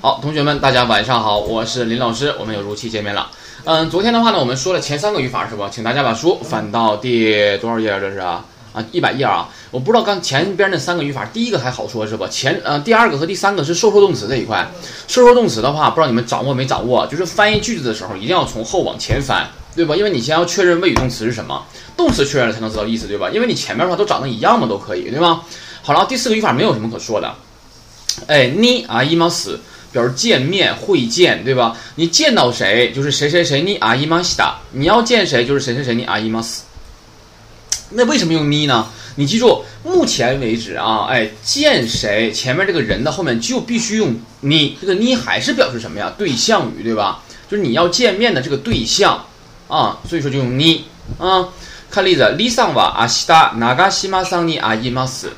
好，同学们，大家晚上好，我是林老师，我们又如期见面了。嗯，昨天的话呢，我们说了前三个语法是吧？请大家把书翻到第多少页？这是啊啊一百页啊！我不知道刚前边那三个语法，第一个还好说是吧？前呃第二个和第三个是授受动词这一块。授受动词的话，不知道你们掌握没掌握？就是翻译句子的时候，一定要从后往前翻，对吧？因为你先要确认谓语动词是什么，动词确认了才能知道意思，对吧？因为你前面的话都长得一样嘛，都可以，对吗？好了，第四个语法没有什么可说的。哎，你啊，伊玛斯。表示见面会见，对吧？你见到谁就是谁谁谁，你阿伊玛西达。你要见谁就是谁谁谁，你阿伊玛斯。那为什么用你呢？你记住，目前为止啊，哎，见谁前面这个人的后面就必须用你。这个你还是表示什么呀？对象语，对吧？就是你要见面的这个对象啊，所以说就用你啊。看例子，李桑瓦阿西达哪嘎西马桑尼阿伊玛斯，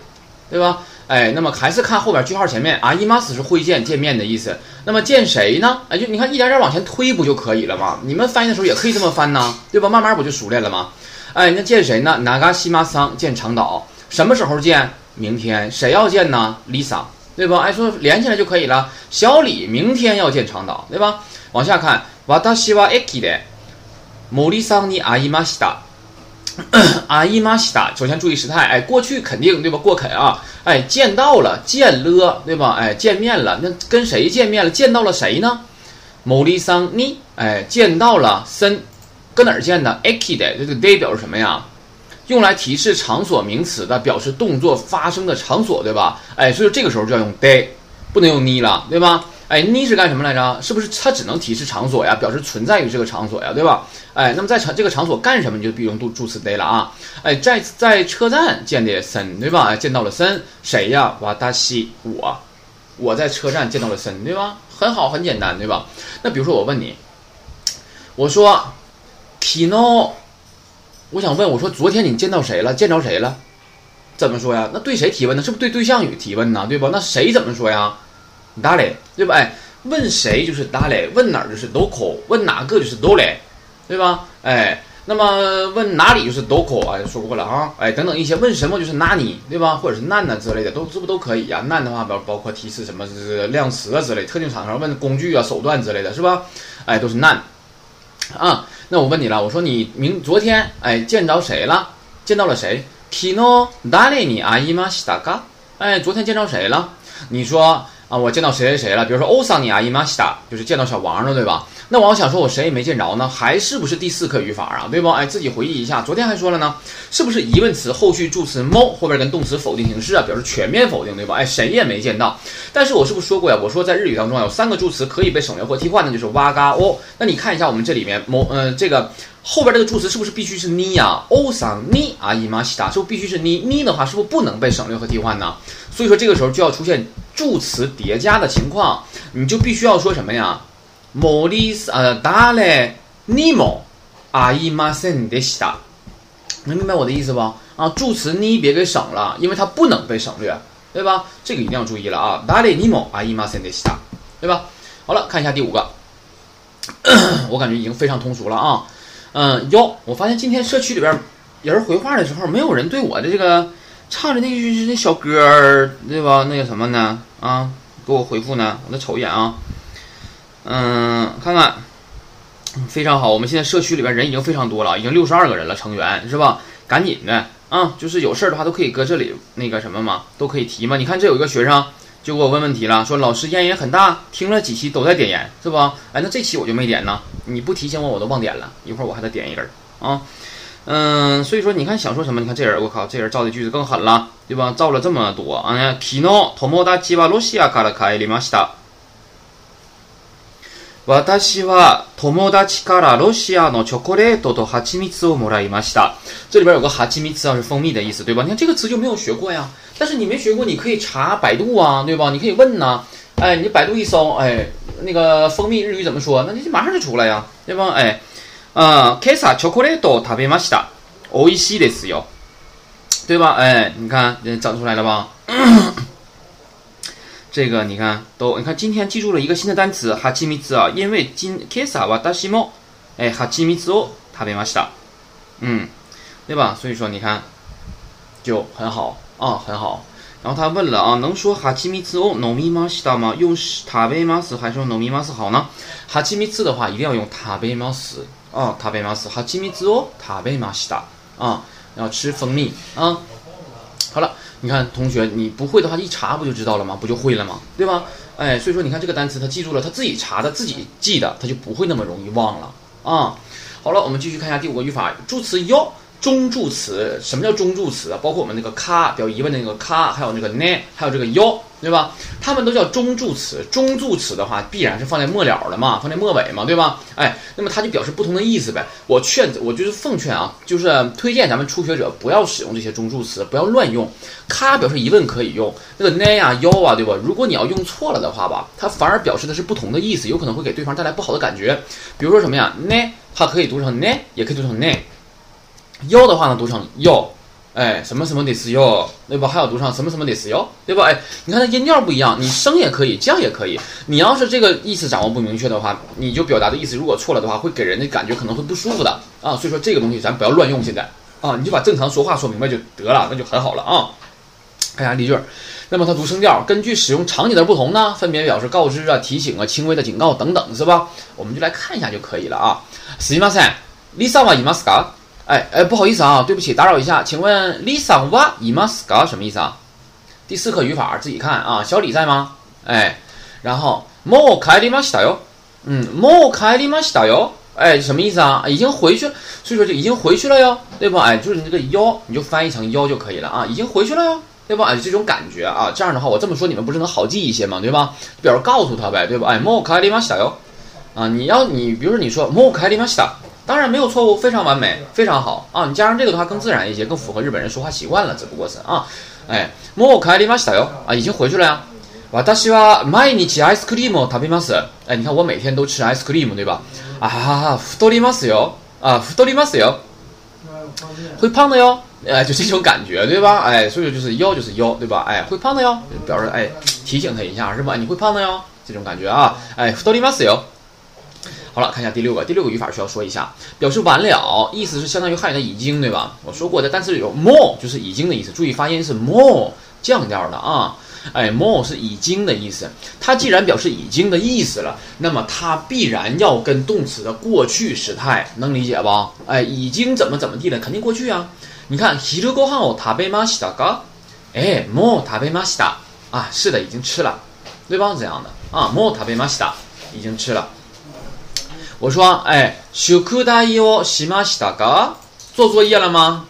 对吧？哎，那么还是看后边句号前面啊，伊玛斯是会见、见面的意思。那么见谁呢？哎，就你看一点点往前推不就可以了吗？你们翻译的时候也可以这么翻呢，对吧？慢慢不就熟练了吗？哎，那见谁呢？哪嘎西马桑见长岛，什么时候见？明天。谁要见呢？Lisa，对吧？哎，说连起来就可以了。小李明天要见长岛，对吧？往下看，瓦达西瓦埃基的，莫里桑尼阿伊玛西达。阿伊玛西达，首先注意时态，哎，过去肯定对吧？过肯啊，哎，见到了，见了，对吧？哎，见面了，那跟谁见面了？见到了谁呢？某里桑尼，哎，见到了森，搁哪儿见的？aki 的，这个 day 表示什么呀？用来提示场所名词的，表示动作发生的场所，对吧？哎，所以这个时候就要用 day，不能用 ni 了，对吧？哎，你是干什么来着？是不是它只能提示场所呀？表示存在于这个场所呀，对吧？哎，那么在场这个场所干什么？你就必须用助助词 day 了啊！哎，在在车站见的森，对吧？见到了森，谁呀？瓦达西，我，我在车站见到了森，对吧？很好，很简单，对吧？那比如说我问你，我说，Kino，我想问，我说昨天你见到谁了？见着谁了？怎么说呀？那对谁提问呢？是不是对对象语提问呢？对吧？那谁怎么说呀？哪里对吧？哎，问谁就是哪里，问哪儿就是 d o c o 问哪个就是 do 嘞，对吧？哎，那么问哪里就是 local 啊，说过了啊，哎，等等一些问什么就是哪里，对吧？或者是难呐之类的，都这不都可以呀？难的话包包括提示什么量词啊之类，特定场合问工具啊、手段之类的是吧？哎，都是难啊。那我问你了，我说你明昨天哎见着谁了？见到了谁？Kino 哪里你阿姨吗？西达嘎？哎，昨天见着谁了？你说。啊，我见到谁谁谁了？比如说欧桑尼亚伊玛西达，就是见到小王了，对吧？那我想说，我谁也没见着呢，还是不是第四课语法啊？对不？哎，自己回忆一下，昨天还说了呢，是不是疑问词后续助词 mo 后边跟动词否定形式啊，表示全面否定，对吧？哎，谁也没见到。但是我是不是说过呀？我说在日语当中，有三个助词可以被省略或替换的，就是哇嘎哦。那你看一下我们这里面某呃这个后边这个助词是不是必须是你呀？欧桑尼阿伊玛西达，是不是必须是你？你的话是不是不能被省略和替换呢？所以说这个时候就要出现。助词叠加的情况，你就必须要说什么呀？莫里斯呃，达嘞尼莫阿伊玛森德西达，能明白我的意思不？啊，助词你别给省了，因为它不能被省略，对吧？这个一定要注意了啊！达嘞尼莫阿伊玛森德西达，对吧？好了，看一下第五个，我感觉已经非常通俗了啊。嗯，哟，我发现今天社区里边有人回话的时候，没有人对我的这个。唱的那句那小歌儿，对吧？那个什么呢？啊，给我回复呢？我再瞅一眼啊。嗯，看看，非常好。我们现在社区里边人已经非常多了，已经六十二个人了，成员是吧？赶紧的啊，就是有事儿的话都可以搁这里那个什么嘛，都可以提嘛。你看这有一个学生就给我问问题了，说老师烟瘾很大，听了几期都在点烟，是不？哎，那这期我就没点呢，你不提醒我我都忘点了，一会儿我还得点一根儿啊。嗯，所以说你看想说什么？你看这人，我靠，这人造的句子更狠了，对吧？造了这么多。哎呀，昨日友達はロシアから帰りました。私は友達からロシアのチョコレートと蜂蜜をもらいました。这里边有个哈奇蜜兹啊，是蜂蜜的意思，对吧？你看这个词就没有学过呀。但是你没学过，你可以查百度啊，对吧？你可以问呐。哎，你百度一搜，哎，那个蜂蜜日语怎么说？那你马上就出来呀，对吧？哎。 今朝チョコレートを食べました。美味しいですよ，对吧？哎，你看，整出来了吧？这个你看，都你看，今天记住了一个新的单词哈基米兹啊，因为今今朝私も哎哈基米兹を食べました，嗯，对吧？所以说你看，就很好啊，很好。然后他问了啊，能说哈基米兹哦，no mi mas 吗？用塔贝马斯还是用 no mi mas 好呢？哈基米兹的话一定要用塔贝马斯啊，塔贝马斯哈基米兹哦，塔贝马西达啊，要吃蜂蜜啊。好了，你看同学，你不会的话一查不就知道了吗？不就会了吗？对吧？哎，所以说你看这个单词他记住了，他自己查的，自己记的，他就不会那么容易忘了啊。好了，我们继续看一下第五个语法，助词哟。中助词，什么叫中助词啊？包括我们那个咔，表疑问的那个咔，还有那个呢，还有这个哟，对吧？它们都叫中助词。中助词的话，必然是放在末了的嘛，放在末尾嘛，对吧？哎，那么它就表示不同的意思呗。我劝，我就是奉劝啊，就是推荐咱们初学者不要使用这些中助词，不要乱用。咔表示疑问可以用，那个呢呀、哟啊，对吧？如果你要用错了的话吧，它反而表示的是不同的意思，有可能会给对方带来不好的感觉。比如说什么呀？呢，它可以读成呢，也可以读成呢。腰的话呢，读成腰，哎，什么什么得是哟，对吧？还有读上什么什么得是哟，对吧？哎，你看它音调不一样，你升也可以，降也可以。你要是这个意思掌握不明确的话，你就表达的意思如果错了的话，会给人的感觉可能会不舒服的啊。所以说这个东西咱不要乱用，现在啊，你就把正常说话说明白就得了，那就很好了啊。看一下例句，那么它读声调，根据使用场景的不同呢，分别表示告知啊、提醒啊、轻微的警告等等，是吧？我们就来看一下就可以了啊。すみません、リサはいますか？ 哎哎，不好意思啊，对不起，打扰一下，请问 Lisa wa imaska 什么意思啊？第四课语法自己看啊。小李在吗？哎，然后 mo kai li mashita yo，嗯，mo kai li mashita yo，哎，什么意思啊？已经回去，所以说就已经回去了哟，对吧？哎，就是你这个哟，你就翻译成哟就可以了啊，已经回去了哟，对吧？哎，这种感觉啊，这样的话我这么说你们不是能好记一些吗？对吧？表示告诉他呗，对吧？哎，mo kai li mashita yo，啊，你要你比如说你说 mo kai li mashita。当然没有错误，非常完美，非常好啊！你加上这个的话更自然一些，更符合日本人说话习惯了，只不过是啊，哎，もう帰りましたよ啊，已经回去了呀。私は毎日アイスクリームを食べます。哎，你看我每天都吃 ice cream，对吧？啊，太りますよ啊，太りますよ，会胖的哟。哎，就这种感觉，对吧？哎，所以说就是腰就是腰，对吧？哎，会胖的哟，表示哎提醒他一下是吧？你会胖的哟，这种感觉啊，哎，太りますよ。 好了，看一下第六个，第六个语法需要说一下，表示完了，意思是相当于汉语的已经，对吧？我说过的单词有 more，就是已经的意思，注意发音是 more 降调的啊，哎，more 是已经的意思。它既然表示已经的意思了，那么它必然要跟动词的过去时态，能理解吧？哎，已经怎么怎么地了，肯定过去啊。你看，昼ご飯を食べましたか？哎，もう食べました。啊，是的，已经吃了，对吧？这样的啊，もう食べました，已经吃了。 我说，哎，宿題をしましたか？做作业了吗？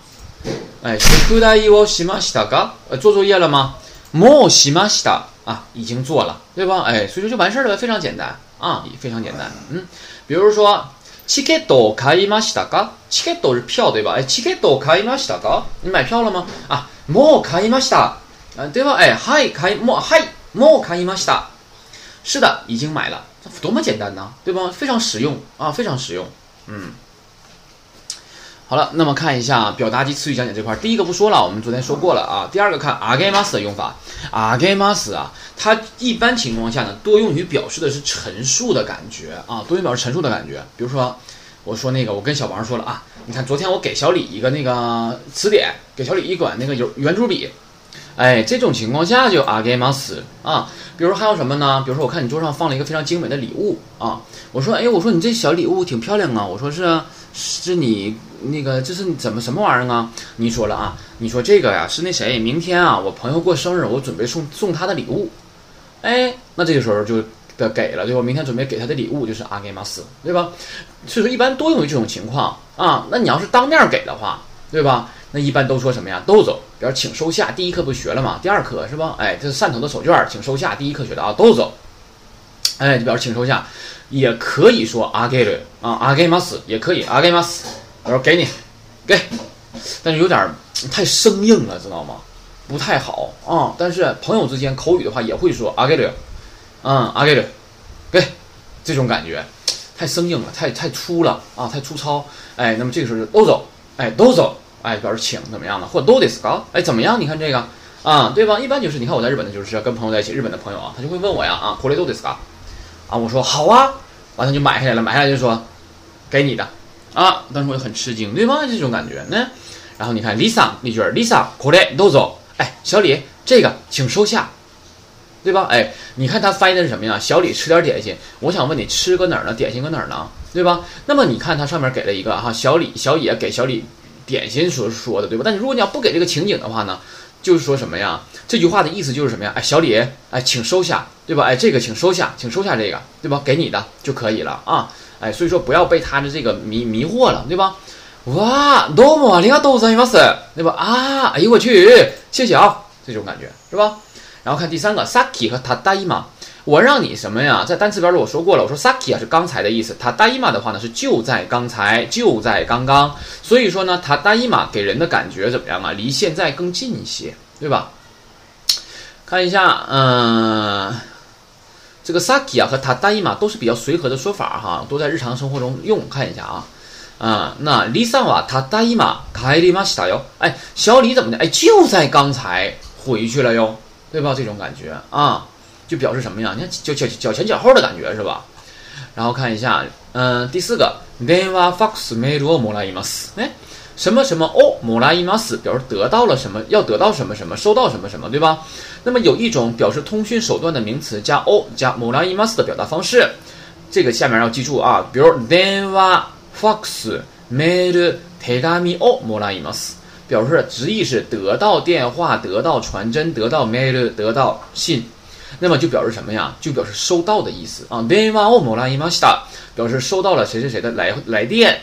哎，宿題をしましたか？呃，做作业了吗？もうしました啊，已经做了，对吧？哎，所以说就完事儿了，非常简单啊，非常简单。嗯，比如说，チケットを買いましたか？チケット是票，对吧？哎，チケットを買いましたか？你买票了吗？啊，もう買いました。啊，对吧？哎，はい買いもうはいもう買いました。是的，已经买了。 多么简单呐，对吧？非常实用啊，非常实用。嗯，好了，那么看一下表达及词语讲解这块，第一个不说了，我们昨天说过了啊。第二个看あげます的用法，あげます啊，它一般情况下呢，多用于表示的是陈述的感觉啊，多用表示陈述的感觉。比如说，我说那个，我跟小王说了啊，你看昨天我给小李一个那个词典，给小李一管那个有圆珠笔。 哎，这种情况下就あげます啊。比如说还有什么呢？比如说我看你桌上放了一个非常精美的礼物啊。我说，哎，我说你这小礼物挺漂亮啊。我说是，是你那个这是怎么什么玩意儿啊？你说了啊，你说这个呀是那谁明天啊我朋友过生日，我准备送送他的礼物。哎，那这个时候就的给了，对吧？明天准备给他的礼物就是あげます，对吧？所以说一般多用于这种情况啊。那你要是当面给的话，对吧？ 那一般都说什么呀？都走，比如请收下。第一课不学了吗？第二课是吧？哎，这是汕头的手绢，请收下。第一课学的啊，都走。哎，就表示请收下，也可以说あげる啊，あげます也可以あげます。我说给你，给，但是有点太生硬了，知道吗？不太好啊。但是朋友之间口语的话也会说あげる，嗯，あげる，给，这种感觉太生硬了，太太粗了啊，太粗糙。哎，那么这个时候就都走，哎，都走。 哎，表示请怎么样的，或都 dis 高，哎，怎么样？你看这个啊，对吧？一般就是你看我在日本的就是跟朋友在一起，日本的朋友啊，他就会问我呀啊，これどうですか？啊，我说好啊，完他就买下来了，买下来就说给你的啊，当时我就很吃惊，对吧？这种感觉呢。然后你看 Lisa 那句 Lisa これどうぞ，哎，小李 这个请收下，对吧？哎，你看他翻译的是什么呀？小李吃点点心，我想问你吃搁哪儿呢？点心搁哪儿呢？对吧？那么你看它上面给了一个哈，小李小野给小李 点心所说的，对吧？但你如果你要不给这个情景的话呢，就是说什么呀？这句话的意思就是什么呀？哎，小李，哎，请收下，对吧？哎，这个请收下，请收下这个，对吧？给你的就可以了啊。哎，所以说不要被他的这个迷迷惑了，对吧？哇，多么啊，里亚多ざいます，对吧？啊，哎呦我去，谢谢啊，这种感觉是吧？然后看第三个，saki 和 tadaima。 我让你什么呀？在单词表里我说过了，我说 saki 啊是刚才的意思，它 daima 的话呢是就在刚才，就在刚刚。所以说呢，它 daima 给人的感觉怎么样啊？离现在更近一些，对吧？看一下，嗯，这个 saki 啊和它 daima 都是比较随和的说法哈，都在日常生活中用。看一下啊，啊，那 Lisa 啊，他 daima 帰りましたよ。哎，小李怎么的？哎，就在刚才回去了哟，对吧？这种感觉啊。 就表示什么呀？你看脚脚脚前脚后的感觉是吧？然后看一下，嗯，第四个電話ファックスメールをもらいます。哎，什么什么哦，もらいます表示得到了什么，要得到什么什么，收到什么什么，对吧？那么有一种表示通讯手段的名词加哦加もらいます的表达方式，这个下面要记住啊。比如電話ファックスメール手紙をもらいます，表示直译是得到电话，得到传真，得到 mail，得到信。 那么就表示什么呀？就表示收到的意思啊。電話をもらいました，表示收到了谁谁谁的来来电。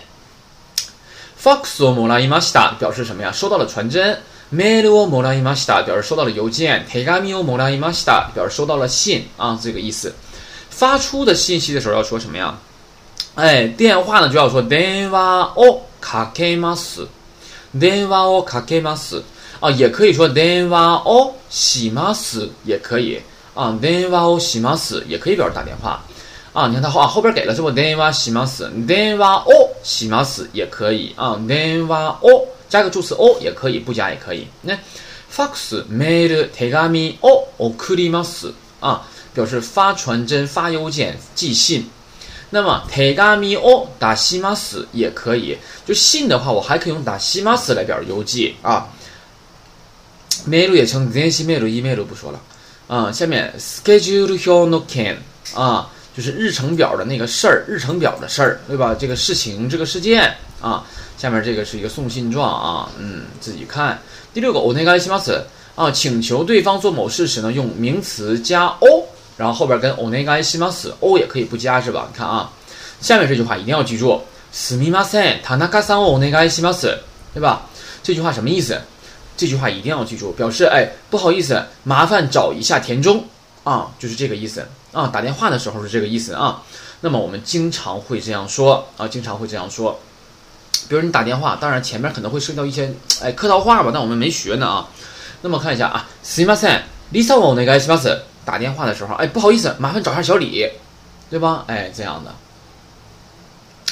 ファックスをもらいました，表示什么呀？收到了传真。メールをもらいました，表示收到了邮件。手紙をもらいました，表示收到了信啊，这个意思。发出的信息的时候要说什么呀？哎，电话呢就要说電話をかけます。電話をかけます啊，也可以说電話をします也可以。 啊，電話をします，也可以表示打电话。啊，你看他后，啊，后边给了，是不電話します，電話をします，也可以。啊，電話を，加个助词を也可以，不加也可以。那 fax、mail 手紙を送ります。啊，表示发传真、发邮件、寄信。那么手紙を打します，也可以。就信的话，我还可以用打します来表示邮寄。啊。メール也成，電子メール，email 不说了。啊，下面 schedule your no can 啊，就是日程表的那个事儿，日程表的事儿，对吧？这个事情，这个事件啊，下面这个是一个送信状啊，嗯，自己看。第六个お願いします啊，请求对方做某事时呢，用名词加 o，然后后边跟お願いします o 也可以不加是吧？你看啊，下面这句话一定要记住，すみません、田中さんをお願いします，对吧？这句话什么意思？ 这句话一定要记住，表示哎，不好意思，麻烦找一下田中啊，就是这个意思啊。打电话的时候是这个意思啊。那么我们经常会这样说啊，经常会这样说。比如你打电话，当然前面可能会涉及到一些哎客套话吧，但我们没学呢啊。那么看一下啊，すみません、リサ我那个します。打电话的时候，哎，不好意思，麻烦找一下小李，对吧？哎，这样的。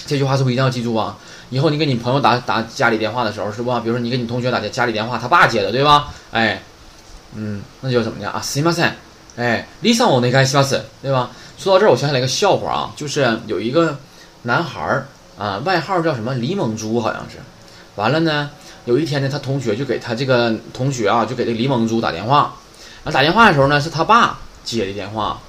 这句话是不是一定要记住啊？ 以后你给你朋友打打家里电话的时候，是不？比如说你给你同学打家里电话，他爸接的，对吧？哎，嗯，那就怎么讲啊？すみません，哎，リサ我那个します，对吧？说到这儿，我想起来一个笑话啊，就是有一个男孩儿啊，外号叫什么李猛珠，好像是。完了呢，有一天呢，他同学就给他这个同学啊，就给这李猛珠打电话。然后打电话的时候呢，是他爸接的电话。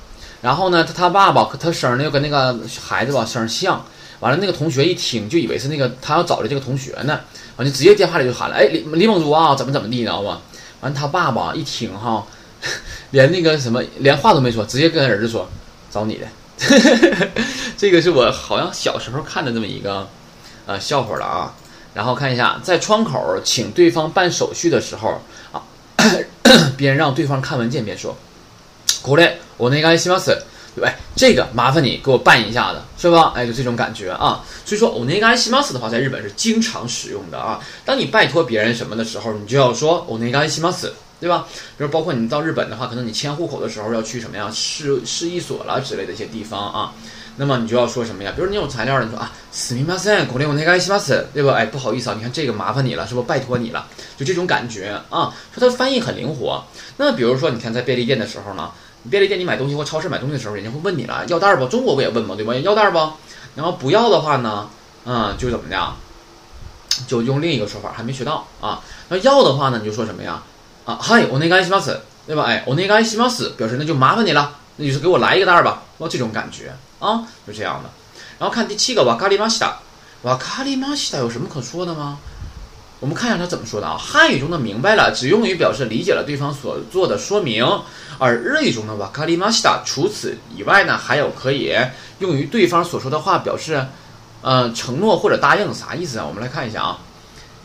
然后呢，他他爸爸他声呢又跟那个孩子吧声像。 完了，那个同学一听就以为是那个他要找的这个同学呢，完就直接电话里就喊了：“哎，李李猛珠啊，怎么怎么地，你知道吗？”完他爸爸一听哈，连那个什么连话都没说，直接跟儿子说：“找你的。”这个是我好像小时候看的这么一个呃笑话了啊。然后看一下，在窗口请对方办手续的时候啊，边让对方看文件边说：“过来，我那个西马斯。”对，这个麻烦你给我办一下子，是吧？哎，就这种感觉啊。所以说，お願いします的话，在日本是经常使用的啊。当你拜托别人什么的时候，你就要说お願いします，对吧？比如包括你到日本的话，可能你迁户口的时候要去什么呀，市市役所了之类的一些地方啊。那么你就要说什么呀？比如你有材料了，你说啊，すみません、これお願いします，对吧？哎，不好意思啊，你看这个麻烦你了，是不？拜托你了，就这种感觉啊。说它翻译很灵活。那么比如说，你看在便利店的时候呢？ 便利店你买东西或超市买东西的时候，人家会问你了，要袋儿不？中国不也问吗？对吧？要袋儿不？然后不要的话呢，嗯，就怎么的，就用另一个说法，还没学到啊。那要的话呢，你就说什么呀？ 啊，嗨，お願いします，对吧？哎，お願いします表示那就麻烦你了，那就是给我来一个袋儿吧，哦，这种感觉啊，就这样的。然后看第七个，わかりました。わかりました有什么可说的吗？ 我们看一下他怎么说的啊？汉语中的明白了只用于表示理解了对方所做的说明，而日语中的わかりました除此以外呢，还有可以用于对方所说的话表示，呃，承诺或者答应，啥意思啊？我们来看一下啊。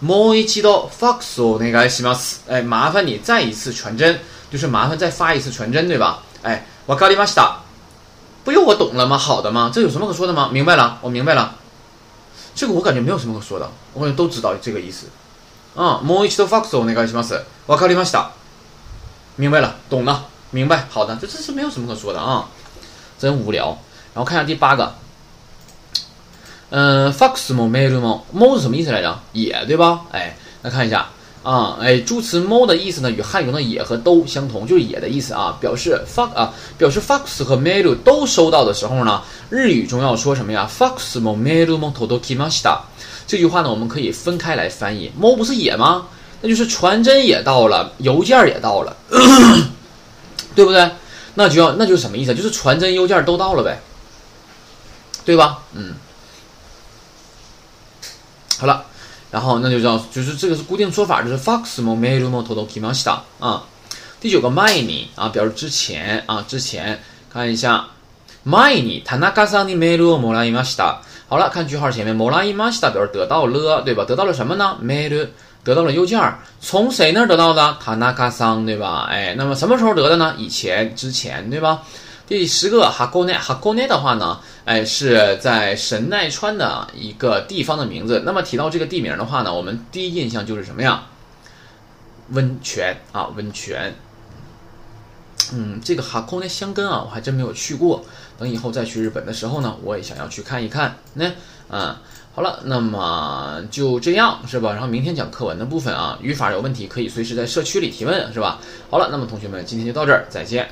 もう一度ファックスお願いします。哎，麻烦你再一次传真，就是麻烦再发一次传真，对吧？哎，わかりました。不有我懂了吗？好的吗？这有什么可说的吗？明白了，我明白了。这个我感觉没有什么可说的，我感觉都知道这个意思。 啊、もう一度ファックスお願いします。わかりました。明白了，懂了，明白，好的，这这是没有什么可说的啊，真无聊。然后看一下第八个，嗯、ファックスもメールも，も是什么意思来着？也对吧？哎，来看一下啊，哎，助词も的意思呢，与汉语中的也和都相同，就是也的意思啊，表示 fax 啊，表示 fax 和 mail 都收到的时候呢，日语中要说什么呀？fax もメールも届きました。 这句话呢，我们可以分开来翻译。mo 不是也吗？那就是传真也到了，邮件也到了，对不对？那就要那就是什么意思？就是传真、邮件都到了呗，对吧？嗯，好了，然后那就叫就是这个是固定说法，就是 fax もメールも届きました啊。第九个前に啊，表示之前啊，之前看一下前に田中さんにメ ールをもらいました。好了，看句号前面もらいました表示得到了，对吧？得到了什么呢？メール得到了邮件儿，从谁那儿得到的？田中さん，对吧？哎，那么什么时候得的呢？以前，之前，对吧？第十个哈沟内，哈沟内的话呢，哎，是在神奈川的一个地方的名字。那么提到这个地名的话呢，我们第一印象就是什么呀？温泉啊，温泉。嗯，这个哈沟内箱根啊，我还真没有去过。 等以后再去日本的时候呢，我也想要去看一看。那，嗯，好了，那么就这样是吧？然后明天讲课文的部分啊，语法有问题可以随时在社区里提问是吧？好了，那么同学们，今天就到这儿，再见。